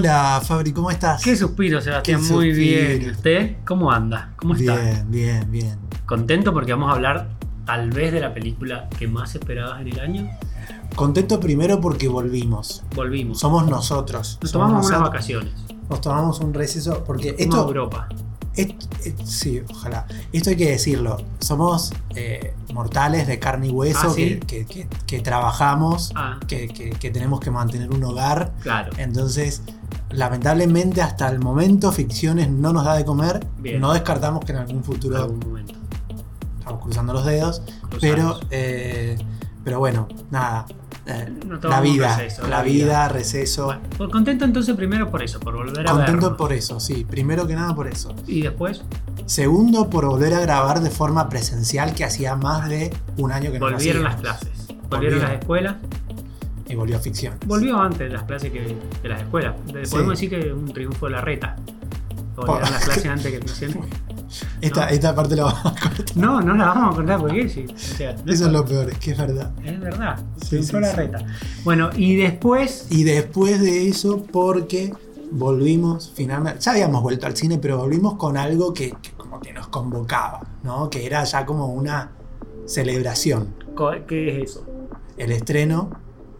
Hola Fabri, ¿cómo estás? Qué suspiro, Sebastián. Qué Muy suspiro. bien. ¿Y usted? ¿Cómo anda? ¿Cómo está? Bien, bien, bien. ¿Contento porque vamos a hablar tal vez de la película que más esperabas en el año? Contento primero porque volvimos. Volvimos. Somos nosotros. Nos Somos tomamos unas vacaciones. Nos tomamos un receso porque Fuimos a esto, Europa. esto- sí, ojalá. Esto hay que decirlo. Somos eh, mortales de carne y hueso Ah, ¿sí? que, que- que- que trabajamos, Ah, que tenemos que mantener un hogar. claro. Entonces, lamentablemente hasta el momento ficciones no nos da de comer. Bien. No descartamos que en algún En futuro algún momento. estamos cruzando los dedos. Cruzamos. Pero, eh, pero bueno, nada. eh, No la vida, receso, la la vida, vida. receso. Bueno, contento entonces primero por eso, por volver a Contento vernos. por eso, sí. Primero que nada por eso. Y después Segundo, por volver a grabar de forma presencial, que hacía más de un año que no lo volvieron las clases. Volvieron. Volvieron las escuelas. Y volvió a ficción. Volvió antes de las clases que de las escuelas. De- Sí. Podemos decir que un triunfo de la reta. Volvieron las clases antes que ficción. Esta, No. esta parte la vamos a cortar. No, no la vamos a contar porque sí. O sea, no Eso es lo peor, es que es verdad. Es verdad, Sí, sí, la reta. Bueno, y después. Y después de eso, porque volvimos finalmente, ya habíamos vuelto al cine, pero volvimos con algo que, que como que nos convocaba, ¿no? Que era ya como una celebración. ¿Qué es eso? El estreno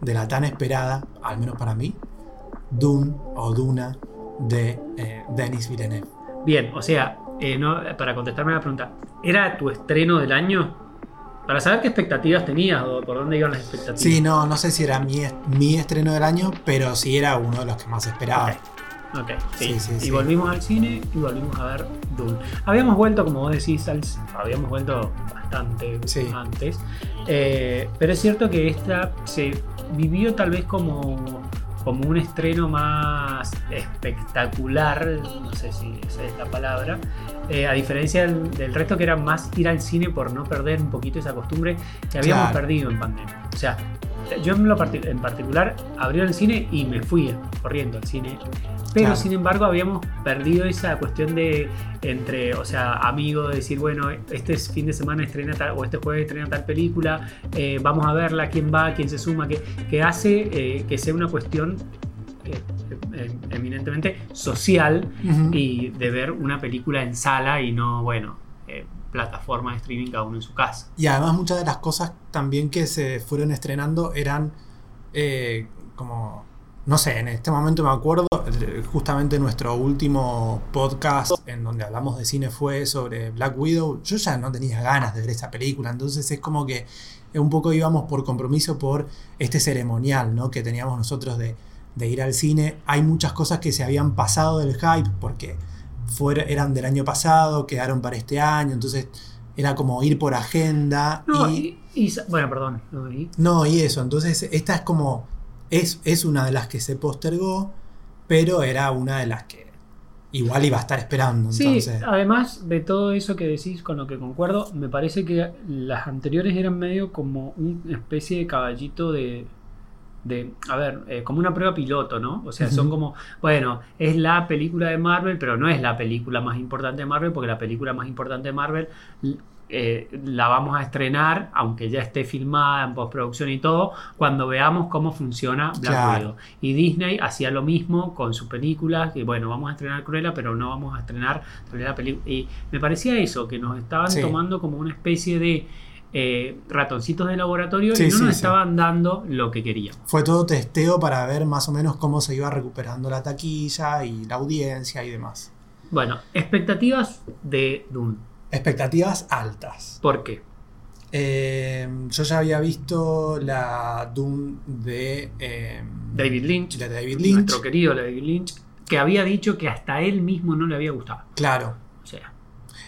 de la tan esperada, al menos para mí, Dune o Duna de eh, Denis Villeneuve. Bien, o sea, eh, no, para contestarme la pregunta, ¿era tu estreno del año? Para saber qué expectativas tenías o por dónde iban las expectativas. Sí, no, no sé si era mi, est- mi estreno del año, pero sí era uno de los que más esperaba. Ok, sí. Sí, sí, y volvimos al cine y volvimos a ver Dune. Habíamos vuelto, como vos decís, al- habíamos vuelto bastante antes. Eh, pero es cierto que esta se vivió tal vez como, como un estreno más espectacular, no sé si esa es la palabra, eh, a diferencia del, del resto que era más ir al cine por no perder un poquito esa costumbre que habíamos Claro. perdido en pandemia. O sea, yo en, lo en particular abrió el cine y me fui corriendo al cine. Pero Claro. sin embargo habíamos perdido esa cuestión de entre, o sea, amigos, de decir, bueno, este es fin de semana estrena tal, o este jueves estrena tal película, eh, vamos a verla, quién va, quién se suma, que, que hace eh, que sea una cuestión eh, eh, eminentemente social y de ver una película en sala y no, bueno, eh, plataforma de streaming cada uno en su casa. Y además muchas de las cosas también que se fueron estrenando eran eh, como, no sé, en este momento me acuerdo, eh, justamente nuestro último podcast en donde hablamos de cine fue sobre Black Widow, yo ya no tenía ganas de ver esa película, entonces es como que un poco íbamos por compromiso por este ceremonial ¿no? que teníamos nosotros de, de ir al cine. Hay muchas cosas que se habían pasado del hype porque eran del año pasado, quedaron para este año, entonces era como ir por agenda. No, y, y, y sa- bueno, perdón, no, y- no, y eso, entonces esta es como, es, es una de las que se postergó, pero era una de las que igual iba a estar esperando. Sí, además de todo eso que decís con lo que concuerdo, me parece que las anteriores eran medio como una especie de caballito de, de a ver, eh, como una prueba piloto, ¿no? O sea, son como, bueno, es la película de Marvel, pero no es la película más importante de Marvel, porque la película más importante de Marvel eh, la vamos a estrenar, aunque ya esté filmada en postproducción y todo, cuando veamos cómo funciona Black Claro. Widow. Y Disney hacía lo mismo con sus películas, que bueno, vamos a estrenar Cruella, pero no vamos a estrenar la película. Y me parecía eso, que nos estaban Sí. tomando como una especie de eh, ratoncitos de laboratorio Sí, y no sí, nos estaban dando lo que queríamos. fue todo testeo para ver más o menos cómo se iba recuperando la taquilla y la audiencia y demás. Bueno, expectativas de Dune. Expectativas altas. ¿Por qué? Eh, yo ya había visto la Doom de eh, David Lynch, de David Lynch. nuestro querido David Lynch, que había dicho que hasta él mismo no le había gustado. Claro. O sea,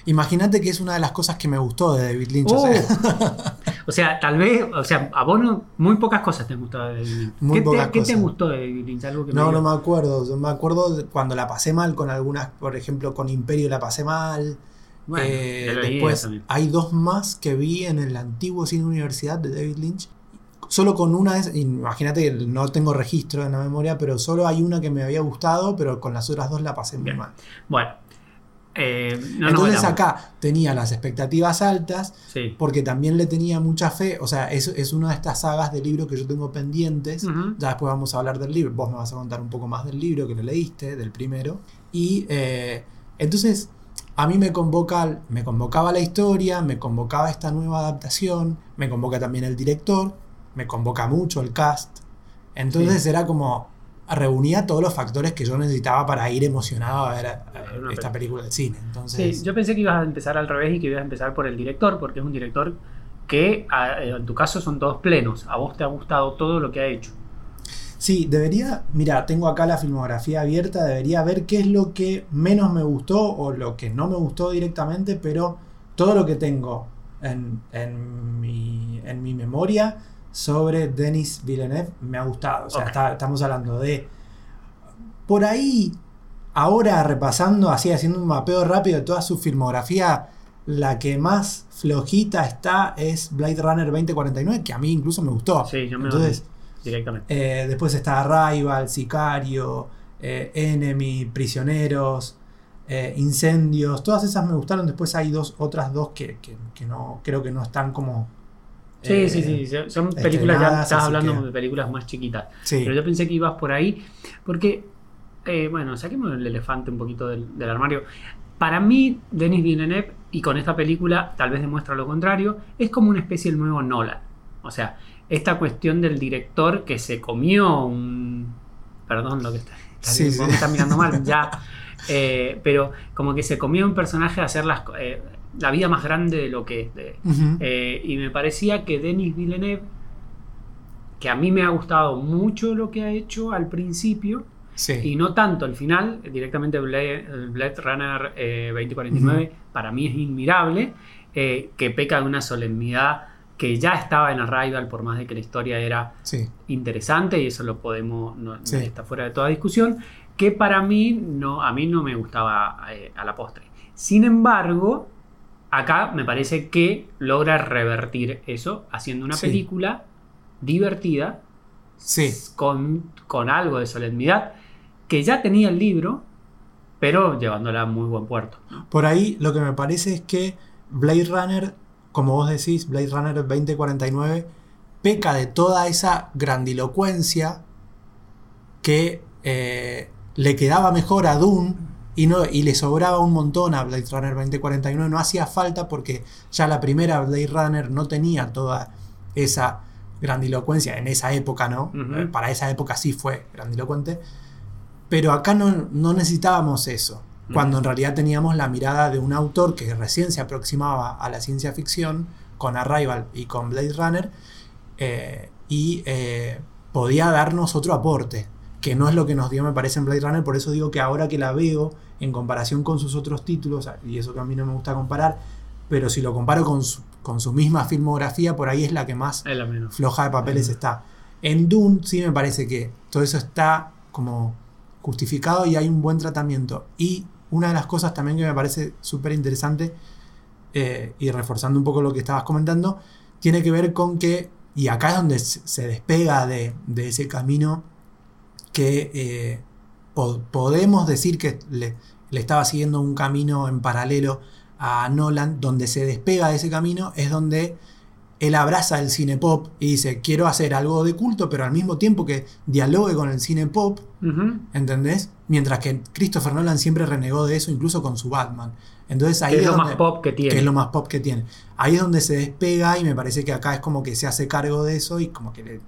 Imagínate que es una de las cosas que me gustó de David Lynch. o Oh. sea, O sea, tal vez, o sea, a vos no- muy pocas cosas te han gustado de David Lynch. Muy ¿Qué, pocas te, qué te cosas. gustó de David Lynch? Algo que no, me no me acuerdo. Yo me acuerdo cuando la pasé mal con algunas, por ejemplo, con Imperio la pasé mal. Bueno, Eh, después hay dos más que vi en el antiguo cine universidad de David Lynch. Solo con una, es- imagínate que no tengo registro en la memoria, pero solo hay una que me había gustado, pero con las otras dos la pasé muy Bien. mal. Bueno, Eh, no Entonces acá tenía las expectativas altas Sí. porque también le tenía mucha fe. O sea, es, es una de estas sagas de libros que yo tengo pendientes. Ya después vamos a hablar del libro. Vos me vas a contar un poco más del libro que lo leíste, del primero. Y eh, entonces a mí me convoca, me convocaba la historia, me convocaba esta nueva adaptación, me convoca también el director, me convoca mucho el cast. Entonces Sí. era como reunía todos los factores que yo necesitaba para ir emocionado a ver eh, esta película del cine. Sí, Entonces, yo pensé que ibas a empezar al revés y que ibas a empezar por el director, porque es un director que a- en tu caso son todos plenos. A vos te ha gustado todo lo que ha hecho. Sí, debería, mira, tengo acá la filmografía abierta, debería ver qué es lo que menos me gustó o lo que no me gustó directamente, pero todo lo que tengo en, en mi, en mi memoria sobre Denis Villeneuve me ha gustado. O sea, está- estamos hablando de... Por ahí, ahora repasando, así haciendo un mapeo rápido de toda su filmografía, la que más flojita está es Blade Runner 2049, que a mí incluso me gustó. Sí, yo me Entonces, directamente. eh, después está Arrival, Sicario, eh, Enemy, Prisioneros, eh, Incendios. Todas esas me gustaron. Después hay dos, otras dos que, que- que no creo que no están como. Sí, eh, sí, sí, son- películas, ya estás hablando que- de películas más chiquitas. Sí. Pero yo pensé que ibas por ahí, porque, bueno, saquemos el elefante un poquito del, del armario. Para mí, Denis Villeneuve, y con esta película tal vez demuestra lo contrario, es como una especie del nuevo Nolan. O sea, esta cuestión del director que se comió un... Perdón lo que está... está Sí, sí. mirando mal, ya. Eh, pero como que se comió un personaje a hacer las, eh, la vida más grande de lo que es. de- eh, y me parecía que Denis Villeneuve, que a mí me ha gustado mucho lo que ha hecho al principio, sí. y no tanto al final, directamente Blade, Blade Runner eh, 2049 para mí es inmirable, que peca de una solemnidad que ya estaba en Arrival, por más de que la historia era sí. interesante, y eso lo podemos, no, no Sí. está fuera de toda discusión, que para mí no, a mí no me gustaba eh, a la postre. Sin embargo, acá me parece que logra revertir eso haciendo una Sí. película divertida, Sí. con, con algo de solemnidad, que ya tenía el libro, pero llevándola a muy buen puerto. Por ahí lo que me parece es que Blade Runner, como vos decís, Blade Runner 2049, peca de toda esa grandilocuencia que eh, le quedaba mejor a Dune y, no, y le sobraba un montón a Blade Runner 2049. No hacía falta porque ya la primera Blade Runner no tenía toda esa grandilocuencia en esa época, ¿no? Para esa época sí fue grandilocuente. Pero acá no, no necesitábamos eso. Cuando en realidad teníamos la mirada de un autor que recién se aproximaba a la ciencia ficción con Arrival y con Blade Runner eh, y eh, podía darnos otro aporte, que no es lo que nos dio, me parece, en Blade Runner. Por eso digo que ahora que la veo en comparación con sus otros títulos, y eso que a mí no me gusta comparar, pero si lo comparo con su, con su misma filmografía, por ahí es la que más la floja de papeles está. En Dune sí me parece que todo eso está como justificado y hay un buen tratamiento. Y una de las cosas también que me parece súper interesante, eh, y reforzando un poco lo que estabas comentando, tiene que ver con que, y acá es donde se despega de, de ese camino que eh, po- podemos decir que le, le estaba siguiendo un camino en paralelo a Nolan, donde se despega de ese camino, es donde él abraza el cine pop y dice, quiero hacer algo de culto, pero al mismo tiempo que dialogue con el cine pop, Ujú. ¿entendés? Mientras que Christopher Nolan siempre renegó de eso, incluso con su Batman. Entonces ahí Que es lo donde- más pop que tiene. que es lo más pop que tiene. Ahí es donde se despega y me parece que acá es como que se hace cargo de eso y como que le,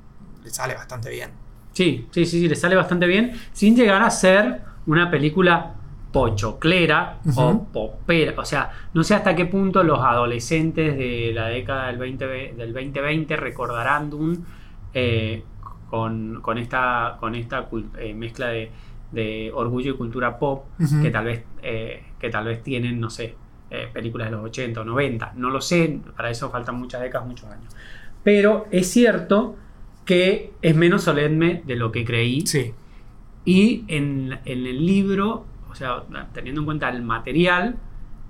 le sale bastante bien. Sí, sí, sí, sí, le sale bastante bien, sin llegar a ser una película pochoclera o popera. O sea, no sé hasta qué punto los adolescentes de la década del, 20, ve- del 2020 recordarán Dune eh, con, con esta, con esta cul- eh, mezcla de, de orgullo y cultura pop Ujú. que, tal vez, eh, que tal vez tienen, no sé, películas de los 80 o 90. No lo sé, para eso faltan muchas décadas, muchos años. Pero es cierto que es menos solemne de lo que creí. Sí, Y en, en el libro, o sea, teniendo en cuenta el material,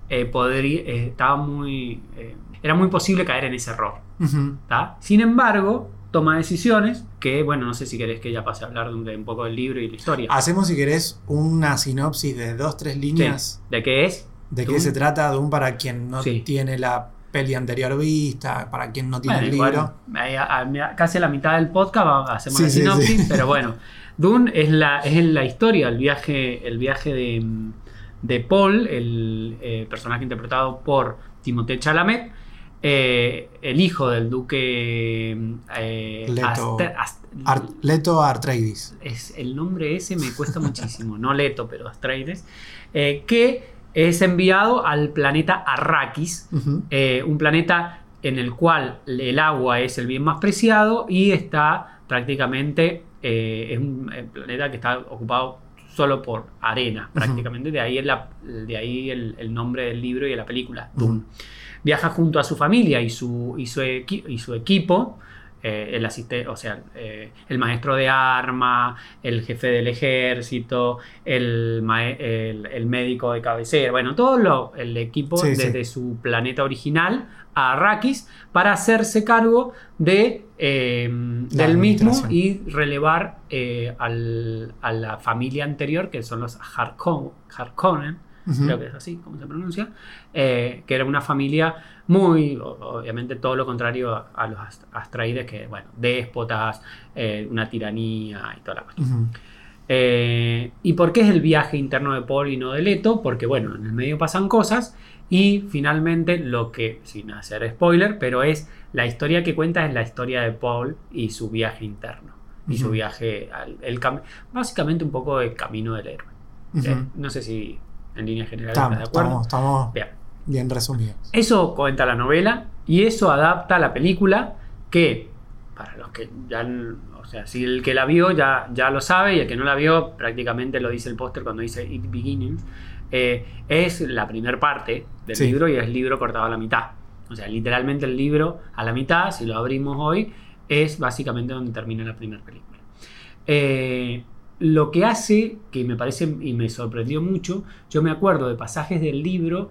eh, podría, eh, estaba muy, eh, era muy posible caer en ese error. Ujú. ¿tá? Sin embargo, toma decisiones que, bueno, no sé si querés que ya pase a hablar de un, de un poco del libro y la historia. Hacemos, si querés, una sinopsis de dos, tres Sí, líneas. ¿De qué es? de qué se trata Doom para quien no Sí. tiene la peli anterior vista, para quien no tiene Bueno, el libro. a- casi a la mitad del podcast hacemos Sí, la sí, sinopsis, sí. pero bueno, Dune es la, es la historia, el viaje, el viaje de, de Paul, el eh, personaje interpretado por Timothée Chalamet, eh, el hijo del duque eh, Leto. Aster- Ast- Ar- Leto Atreides. es, el nombre ese me cuesta muchísimo, no Leto, pero Astraides, eh, que es enviado al planeta Arrakis, un planeta en el cual el agua es el bien más preciado y está prácticamente, eh, es un eh, planeta que está ocupado solo por arena, prácticamente, de ahí, el, de ahí el, el nombre del libro y de la película, Dune. Viaja junto a su familia y su, y su, y su equipo, eh, el asiste, o sea, eh, el maestro de arma, el jefe del ejército, el, el, el médico de cabecera, bueno, todo lo, el equipo Sí, sí. desde su planeta original a Arrakis para hacerse cargo de, eh, del mismo y relevar al- a la familia anterior, que son los Harkon- Harkonnen, Creo que es así como se pronuncia, eh, que era una familia muy, obviamente todo lo contrario a, a los ast- astraides, que, bueno, déspotas, eh, una tiranía y toda la cuestión. Eh, ¿Y por qué es el viaje interno de Paul y no de Leto? Porque, bueno, en el medio pasan cosas y finalmente lo que, sin hacer spoiler, pero es la historia que cuenta es la historia de Paul y su viaje interno. Y su viaje, al, el cam- básicamente un poco el camino del héroe. Eh, no sé si en línea general Estamos, estás de acuerdo. estamos, estamos Bien. bien resumidos. Eso cuenta la novela y eso adapta la película que, para los que ya, o sea, si el que la vio ya, ya lo sabe y el que no la vio prácticamente lo dice el póster cuando dice It Beginnings, eh, es la primera parte del Sí. libro y es el libro cortado a la mitad. O sea, literalmente el libro a la mitad, si lo abrimos hoy, es básicamente donde termina la primera película. Eh, lo que hace, que me parece y me sorprendió mucho, yo me acuerdo de pasajes del libro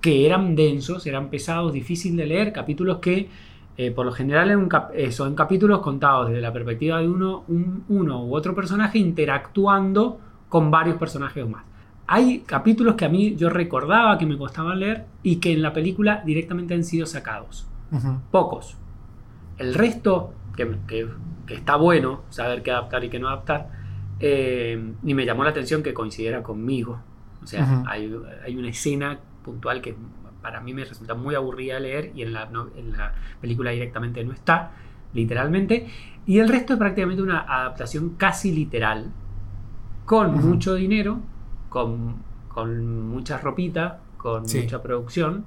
que eran densos, eran pesados, difíciles de leer, capítulos que eh, por lo general en un cap- eh, son capítulos contados desde la perspectiva de uno, un- uno u otro personaje interactuando con varios personajes más. Hay capítulos que a mí yo recordaba que me costaban leer y que en la película directamente han sido sacados. Pocos. El resto, que, que- que está bueno saber qué adaptar y qué no adaptar, eh, y me llamó la atención que coincidiera conmigo. O sea, hay, hay una escena puntual que para mí me resulta muy aburrida de leer y en la, no- en la película directamente no está, literalmente. Y el resto es prácticamente una adaptación casi literal, con mucho dinero, con, con mucha ropita, con Sí. mucha producción,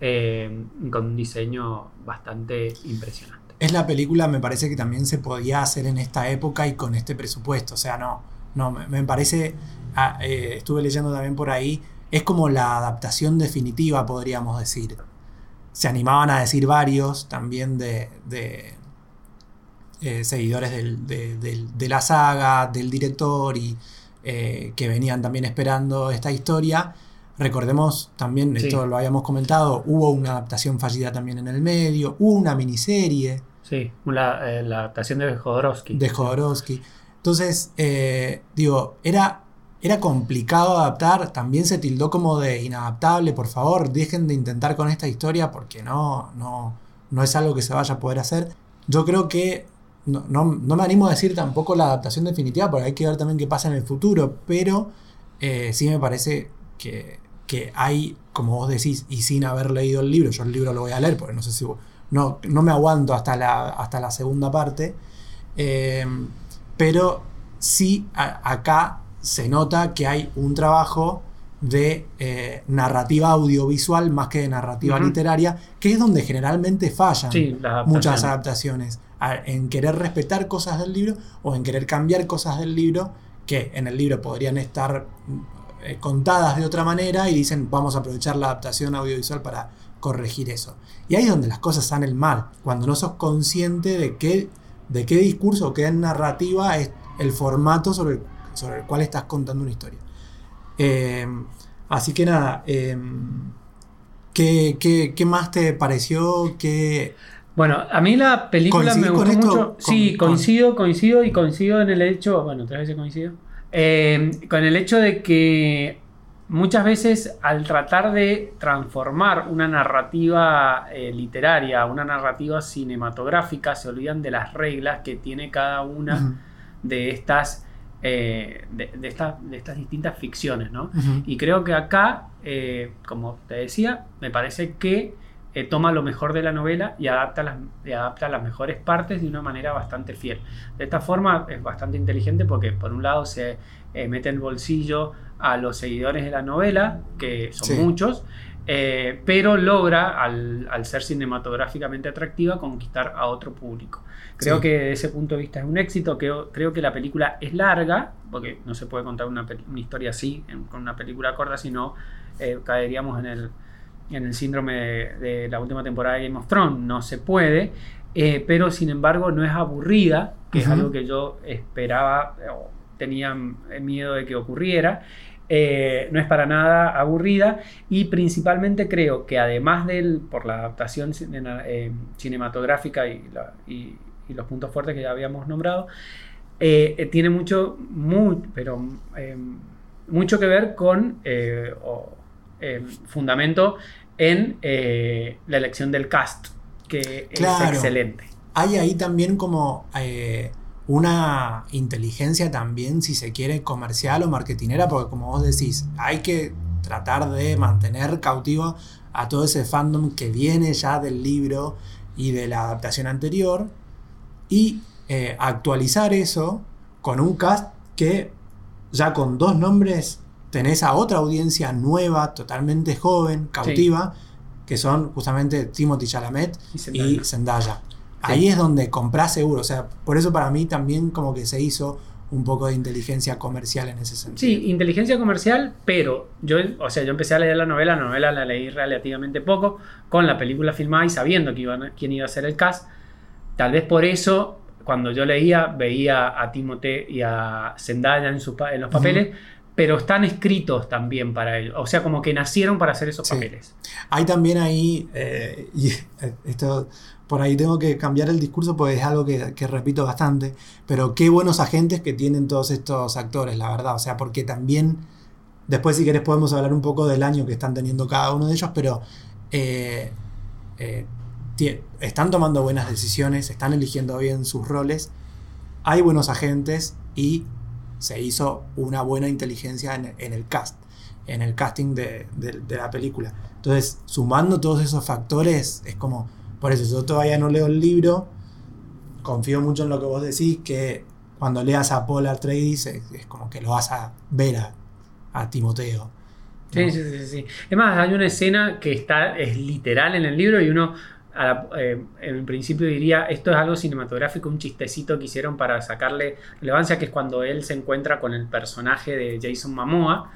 eh, con un diseño bastante impresionante. Es la película, me parece que también se podía hacer en esta época y con este presupuesto. O sea, no, no, me, me parece, ah, eh, estuve leyendo también por ahí, es como la adaptación definitiva, podríamos decir. Se animaban a decir varios también de, de, eh, seguidores del- de, de la saga, del director y eh, que venían también esperando esta historia. Recordemos también, Sí. esto lo habíamos comentado, hubo una adaptación fallida también en el medio, hubo una miniserie Sí, la, eh, la adaptación de Jodorowsky. de Jodorowsky. Entonces, eh, digo, era, era complicado adaptar, también se tildó como de inadaptable, por favor, dejen de intentar con esta historia porque no, no, no es algo que se vaya a poder hacer. Yo creo que, no, no- no me animo a decir tampoco la adaptación definitiva, porque hay que ver también qué pasa en el futuro, pero eh, sí me parece que, que hay, como vos decís, y sin haber leído el libro, yo el libro lo voy a leer, porque no sé si... No, no me aguanto hasta la, hasta la segunda parte. Eh, pero sí a- acá se nota que hay un trabajo de eh, narrativa audiovisual más que de narrativa literaria, que es donde generalmente fallan Sí, muchas adaptaciones. adaptaciones. a- en querer respetar cosas del libro o en querer cambiar cosas del libro que en el libro podrían estar eh, contadas de otra manera y dicen vamos a aprovechar la adaptación audiovisual para corregir eso. Y ahí es donde las cosas salen mal, cuando no sos consciente de qué, de qué discurso o qué narrativa es el formato sobre el, sobre el cual estás contando una historia. Eh, así que nada, eh, ¿qué, qué, qué más te pareció? ¿Qué, Bueno, a mí la película me ¿Coincidís con gustó mucho. sí, Con- coincido, coincido y coincido en el hecho, bueno, tres veces coincido, eh, con el hecho de que muchas veces al tratar de transformar una narrativa eh, literaria, una narrativa cinematográfica, se olvidan de las reglas que tiene cada una de estas eh, de, de, estas distintas ficciones, ¿no? Y creo que acá, como te decía, me parece que eh, toma lo mejor de la novela y adapta, las, adapta las mejores partes de una manera bastante fiel. De esta forma es bastante inteligente porque por un lado se mete el bolsillo a los seguidores de la novela, que son muchos, pero logra, al, al, ser cinematográficamente atractiva, conquistar a otro público. Creo que desde ese punto de vista es un éxito. Creo, creo que la película es larga, porque no se puede contar una, historia así con una película corta, sino eh, caeríamos en el, en el síndrome de, la última temporada de Game of Thrones. No se puede, eh, pero sin embargo no es aburrida, que es algo que yo esperaba o tenía miedo de que ocurriera. Eh, no es para nada aburrida y principalmente creo que además de por la adaptación cinematográfica y, la, y, y los puntos fuertes que ya habíamos nombrado, eh, eh, tiene mucho, muy, pero, mucho que ver con eh, fundamento en la elección del cast, que es excelente. Hay ahí también como una inteligencia también, si se quiere, comercial o marketinera, porque como vos decís, hay que tratar de mantener cautivo a todo ese fandom que viene ya del libro y de la adaptación anterior y eh, actualizar eso con un cast que ya con dos nombres tenés a otra audiencia nueva, totalmente joven, cautiva, que son justamente Timothy Chalamet y Zendaya. Ahí es donde comprás seguro, o sea, por eso para mí también como que se hizo un poco de inteligencia comercial en ese sentido. Sí, inteligencia comercial, pero yo, o sea, yo empecé a leer la novela, la novela la leí relativamente poco, con la película filmada y sabiendo que iban, quién iba a ser el cast, Tal vez por eso, cuando yo leía, veía a Timote y a Zendaya en, en los papeles, pero están escritos también para ellos. O sea, como que nacieron para hacer esos papeles. Hay también ahí, eh, y eh, esto por ahí tengo que cambiar el discurso porque es algo que, que, repito bastante, pero qué buenos agentes que tienen todos estos actores, la verdad. O sea, porque también, después si querés podemos hablar un poco del año que están teniendo cada uno de ellos, pero eh, están tomando buenas decisiones, están eligiendo bien sus roles, hay buenos agentes y se hizo una buena inteligencia en, el cast, en el casting de, la película. Entonces, sumando todos esos factores, es como, por eso yo todavía no leo el libro, confío mucho en lo que vos decís, que cuando leas a Paul Atreides es, es como que lo vas a ver a, Timoteo. Sí, sí, sí, sí. Es más, hay una escena que está, es literal en el libro y uno eh, en principio diría, esto es algo cinematográfico, un chistecito que hicieron para sacarle relevancia, que es cuando él se encuentra con el personaje de Jason Momoa,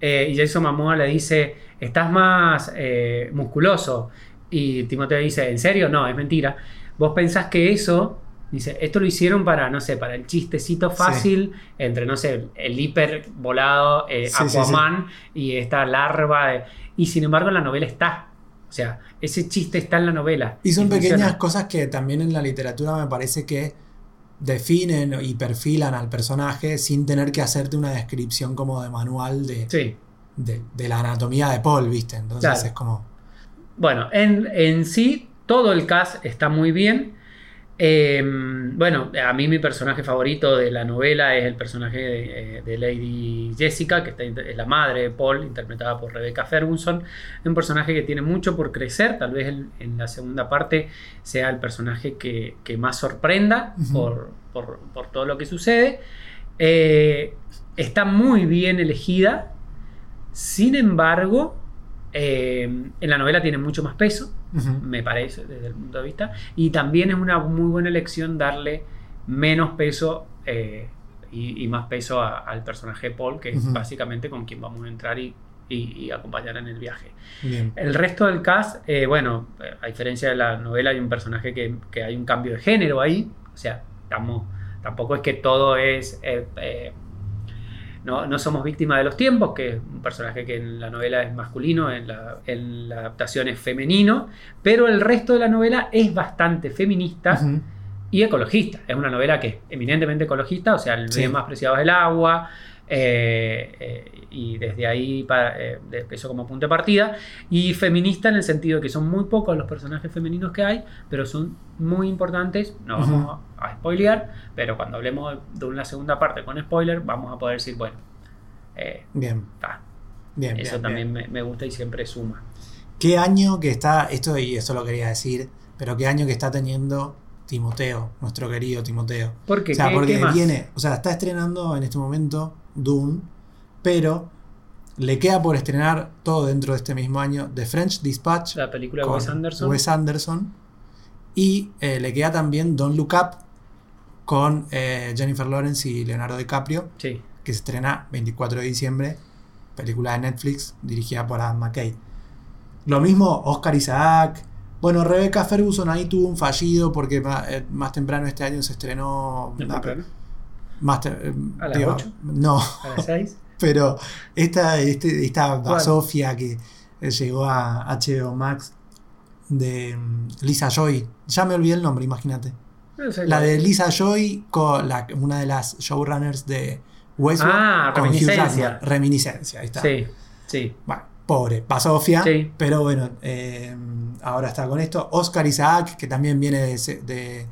eh, y Jason Momoa le dice, estás más eh, musculoso, y Timoteo dice, ¿en serio? No, es mentira. Vos pensás que eso, dice, esto lo hicieron para, no sé, para el chistecito fácil entre, no sé, el hiper volado Aquaman y esta larva, y sin embargo en la novela está. O sea, ese chiste está en la novela. Y son pequeñas cosas que también en la literatura me parece que definen y perfilan al personaje sin tener que hacerte una descripción como de manual de, de, la anatomía de Paul, ¿viste? Entonces es como... Bueno, en, en sí todo el cast está muy bien. Em, bueno, a mí mi personaje favorito de la novela es el personaje de, Lady Jessica, que es la madre de Paul, interpretada por Rebecca Ferguson. Un personaje que tiene mucho por crecer, tal vez en, la segunda parte sea el personaje que, más sorprenda por, todo lo que sucede. Eh, está muy bien elegida, sin embargo, eh, en la novela tiene mucho más peso, me parece, desde el punto de vista. Y también es una muy buena elección darle menos peso eh, y, más peso al personaje Paul, que es básicamente con quien vamos a entrar y, acompañar en el viaje. El resto del cast, eh, bueno, a diferencia de la novela, hay un personaje que, que, hay un cambio de género ahí. O sea, estamos, tampoco es que todo es no, somos víctimas de los tiempos, que es un personaje que en la novela es masculino, en la, adaptación es femenino, pero el resto de la novela es bastante feminista. Y ecologista. Es una novela que es eminentemente ecologista, o sea, el medio más preciado es el agua, Eh, eh, y desde ahí para, eh, eso como punto de partida. Y feminista en el sentido de que son muy pocos los personajes femeninos que hay, pero son muy importantes. No vamos a, a spoilear, pero cuando hablemos de una segunda parte con spoiler, vamos a poder decir, bueno, eh, Bien, ah, bien. eso bien, también bien. Me, me gusta y siempre suma. ¿Qué año que está, esto y eso lo quería decir, pero qué año que está teniendo Timoteo, nuestro querido Timoteo? Porque, O sea, ¿qué- porque qué viene, o sea, está estrenando en este momento Dune, pero le queda por estrenar todo dentro de este mismo año The French Dispatch La película de con Wes Anderson. Wes Anderson, y eh, le queda también Don't Look Up con eh, Jennifer Lawrence y Leonardo DiCaprio, Sí. que se estrena 24 de diciembre, película de Netflix dirigida por Adam McKay. Lo mismo Oscar Isaac. Bueno, Rebecca Ferguson ahí tuvo un fallido porque eh, más, temprano este año se estrenó. ¿No una- te- eh, ¿A las digo, ocho? No, ¿A las 6? pero esta, este- esta. Sofía que eh, llegó a HBO Max de mm, Lisa Joy. Ya me olvidé el nombre, imagínate. No sé La de Lisa Joy, con la, una de las showrunners de Westworld. Ah, con Reminiscencia. Reminiscencia, ahí está. Sí, sí. Bueno, pobre, Pasofia. Sí. Pero bueno, eh, ahora está con esto. Oscar Isaac, que también viene de,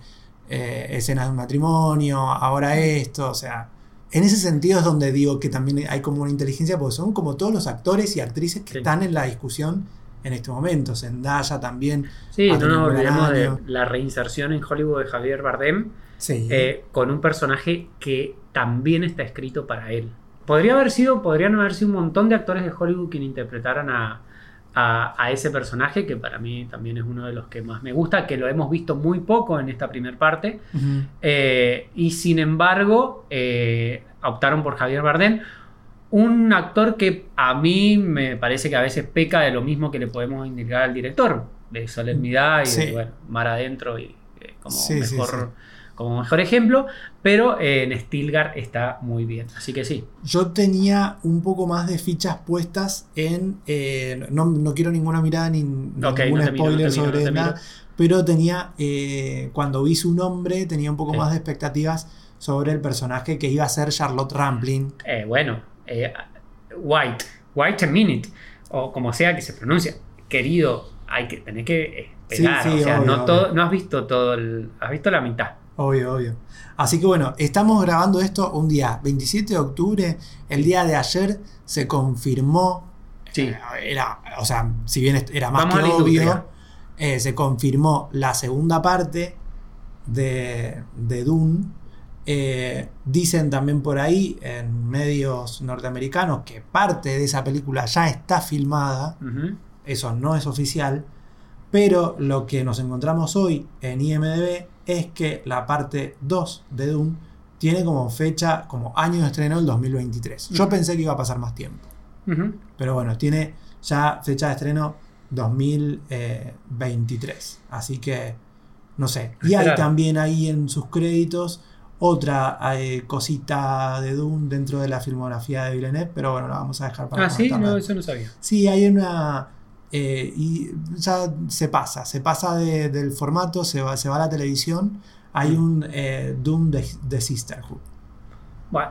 eh, escenas de un matrimonio, ahora esto, o sea. En ese sentido es donde digo que también hay como una inteligencia, porque son como todos los actores y actrices que Sí. están en la discusión en este momento. Zendaya también. Sí, no nos olvidemos de la reinserción en Hollywood de Javier Bardem Sí. eh, con un personaje que también está escrito para él. Podría haber sido, podrían haber sido un montón de actores de Hollywood quien interpretaran a, a- a ese personaje, que para mí también es uno de los que más me gusta, que lo hemos visto muy poco en esta primera parte. Eh, y sin embargo, eh, optaron por Javier Bardem. Un actor que a mí me parece que a veces peca de lo mismo que le podemos indicar al director, de solemnidad y Sí. de bueno, mar adentro y eh, como, sí, mejor, sí. Como mejor ejemplo, pero eh, en Stilgar está muy bien. Así que sí. Yo tenía un poco más de fichas puestas en. eh, no, no quiero ninguna mirada ni, ningún no te miro, no spoiler miro, sobre nada. Pero tenía. eh, cuando vi su nombre, tenía un poco Sí. más de expectativas sobre el personaje que iba a ser Charlotte Rampling. Eh, bueno, White, White a Minute, o como sea que se pronuncia, querido, hay que tener que esperar. Sí, sí, o sea, obvio, no, todo, no has visto todo el. Has visto la mitad. Obvio, obvio. Así que bueno, estamos grabando esto un día 27 de octubre. El día de ayer se confirmó. Sí. eh, Era, o sea, si bien era más Vamos que obvio, eh, se confirmó la segunda parte de, de Dune. Eh, dicen también por ahí en medios norteamericanos que parte de esa película ya está filmada. Eso no es oficial. Pero lo que nos encontramos hoy en IMDB es que la parte 2 de Dune tiene como fecha, como año de estreno el 2023. Yo pensé que iba a pasar más tiempo. Pero bueno, tiene ya fecha de estreno 2023. Así que, no sé. Y hay también ahí en sus créditos otra eh, cosita de Dune dentro de la filmografía de Villeneuve. Pero bueno, la vamos a dejar para Ah, sí, no, eso no sabía. Sí, hay una. Eh, y ya se pasa, se pasa de- del formato, se va, se va a la televisión. Hay Mm. un eh, Doom de, de Sisterhood. Bueno,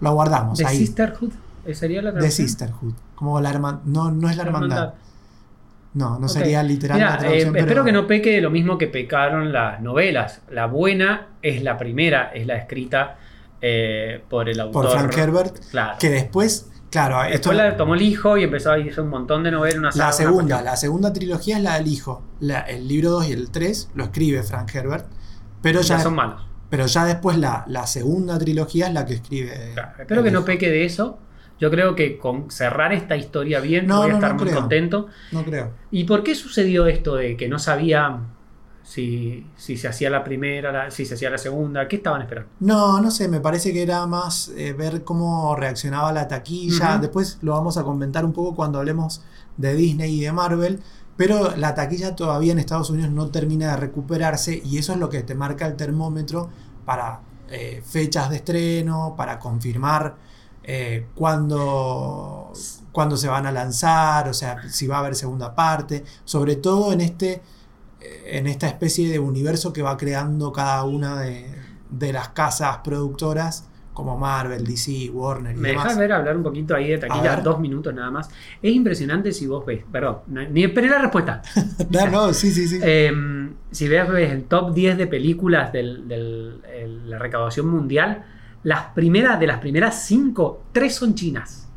Lo guardamos The ahí. Sisterhood ¿eh, sería la de? Sisterhood. Como la. No, no es la hermandad. No, no sería literal la eh, traducción. espero pero- que no peque de lo mismo que pecaron las novelas. La buena es la primera, es la escrita eh, por el autor. Por Frank Herbert. Claro. Que después, claro, esto. Después la tomó el hijo y empezó a hacer un montón de novelas. Una saga, La segunda, la segunda trilogía es la del hijo. La- el libro 2 y el 3 lo escribe Frank Herbert. Pero Ya ya, son malos. pero ya después la, la segunda trilogía es la que escribe. Claro, Espero que no peque de eso. Yo creo que con cerrar esta historia bien No, voy a no, estar no muy creo. contento. No creo. ¿Y por qué sucedió esto de que no sabía si, si se hacía la primera, la- si se hacía la segunda? ¿Qué estaban esperando? No, no sé, me parece que era más eh, ver cómo reaccionaba la taquilla. Después lo vamos a comentar un poco cuando hablemos de Disney y de Marvel. Pero la taquilla todavía en Estados Unidos no termina de recuperarse y eso es lo que te marca el termómetro para eh, fechas de estreno, para confirmar eh, cuándo, cuándo se van a lanzar, o sea, si va a haber segunda parte, sobre todo en este en esta especie de universo que va creando cada una de, de las casas productoras como Marvel, DC, Warner y ¿Me demás. dejas ver hablar un poquito ahí de taquilla? Dos minutos nada más. Es impresionante si vos ves, perdón, ni esperé la respuesta. no, no, sí, sí, sí. Eh, si ves, ves el top 10 de películas de la recaudación mundial, las primeras, de las primeras 5, 3 son chinas.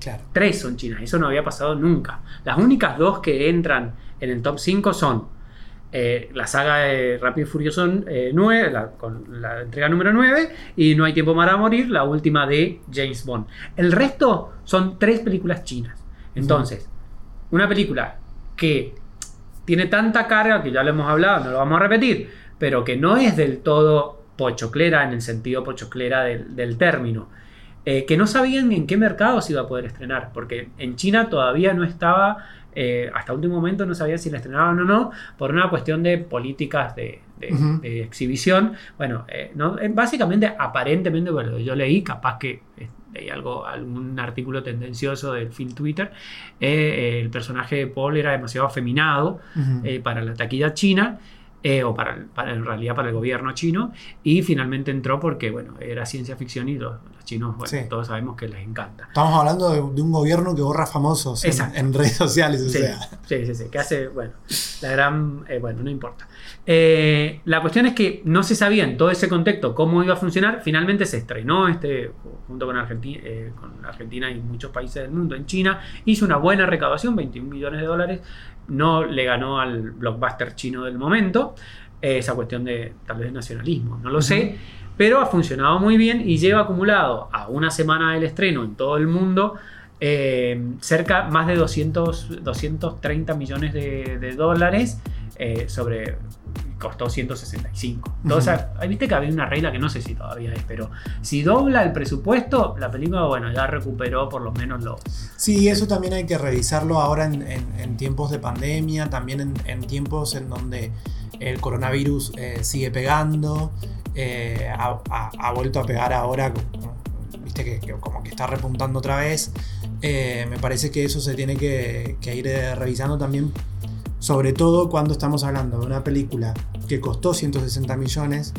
claro. 3 son chinas. Eso no había pasado nunca. Las únicas dos que entran en el top 5 son eh, la saga de Rápido y Furioso 9, la, con la entrega número 9, y No hay tiempo para morir, la última de James Bond. El resto son tres películas chinas. Entonces, una película que tiene tanta carga, que ya lo hemos hablado, no lo vamos a repetir, pero que no es del todo pochoclera en el sentido pochoclera del, del término. eh, que no sabían en qué mercado se iba a poder estrenar, porque en China todavía no estaba, eh, hasta último momento no sabían si la estrenaban o no, por una cuestión de políticas de, de- Ujú. de exhibición. Bueno, eh, no, eh, básicamente, aparentemente, bueno, yo leí, capaz que eh, leí algo, algún artículo tendencioso del film Twitter, eh, el personaje de Paul era demasiado afeminado para la taquilla china. Eh, o para, para- en realidad para el gobierno chino y finalmente entró porque bueno era ciencia ficción y los, los chinos bueno, Sí. todos sabemos que les encanta Estamos hablando de, de un gobierno que borra famosos en redes sociales, o Sí, sea. sí, sí, sí, que hace, bueno, la gran, eh, bueno, no importa. Eh, la cuestión es que no se sabía en todo ese contexto cómo iba a funcionar. Finalmente se estrenó este, junto con Argentina, con Argentina y muchos países del mundo, en China, hizo una buena recaudación, 21 millones de dólares. No le ganó al blockbuster chino del momento. Eh, esa cuestión de tal vez nacionalismo, no lo sé. Pero ha funcionado muy bien y lleva acumulado a una semana del estreno en todo el mundo eh, cerca más de 200, 230 millones de, de dólares eh, sobre costó 165 entonces viste que había una regla que no sé si todavía es pero si dobla el presupuesto la película bueno ya recuperó por lo menos lo Sí, eso también hay que revisarlo ahora en, en- en tiempos de pandemia, también en, en tiempos en donde el coronavirus eh, sigue pegando, eh, ha, ha- ha vuelto a pegar ahora, viste que, que como que está repuntando otra vez. Eh, me parece que eso se tiene que, que ir revisando también, sobre todo cuando estamos hablando de una película que costó 160 millones,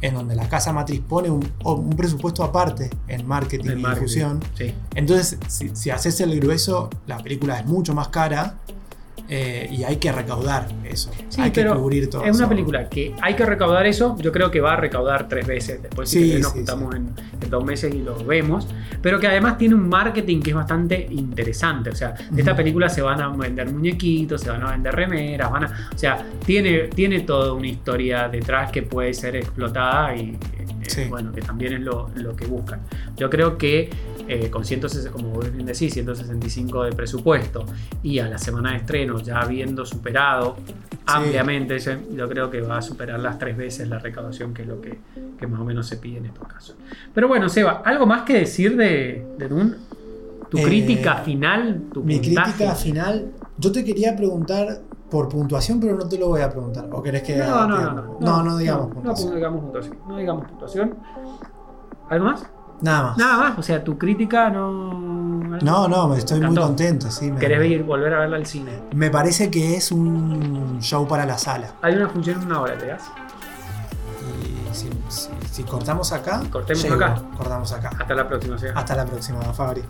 en donde la casa matriz pone un, un presupuesto aparte en marketing y difusión. sí Entonces, si, si haces el grueso, la película es mucho más cara eh, y hay que recaudar eso. Sí, hay que cubrir todo Es una eso. película que hay que recaudar eso. Yo creo que va a recaudar tres veces. Después Sí, querés, nos sí, juntamos En, en dos meses y lo vemos. Pero que además tiene un marketing que es bastante interesante. O sea, de esta Ujú. película se van a vender muñequitos, se van a vender remeras, van a. O sea, tiene, tiene toda una historia detrás que puede ser explotada y. eh, Sí. Bueno, que también es lo, lo que buscan. Yo creo que eh, con 160, como vos bien decís, 165 de presupuesto y a la semana de estreno ya habiendo superado ampliamente, ese- yo creo que va a superar las tres veces la recaudación, que es lo que, que más o menos se pide en estos casos. Pero bueno, Seba, ¿algo más que decir de, de Dune? ¿Tu Eh, crítica final? ¿Tu Mi puntaje? crítica final, yo te quería preguntar por puntuación, pero no te lo voy a preguntar. ¿O querés que.? No, no, no, digamos? no. No, no digamos no, puntuación. No digamos puntuación. No digamos puntuación. ¿Algo más? Nada más. Nada más. O sea, tu crítica no. No, no, me estoy muy contento. Sí, me, ¿Querés ir, volver a verla al cine? me parece que es un show para la sala. Hay una función en una hora, ¿te das? Y si, si- si cortamos acá. Cortemos llego. acá. Cortamos acá. Hasta la próxima, Seba. Hasta la próxima, Fabri.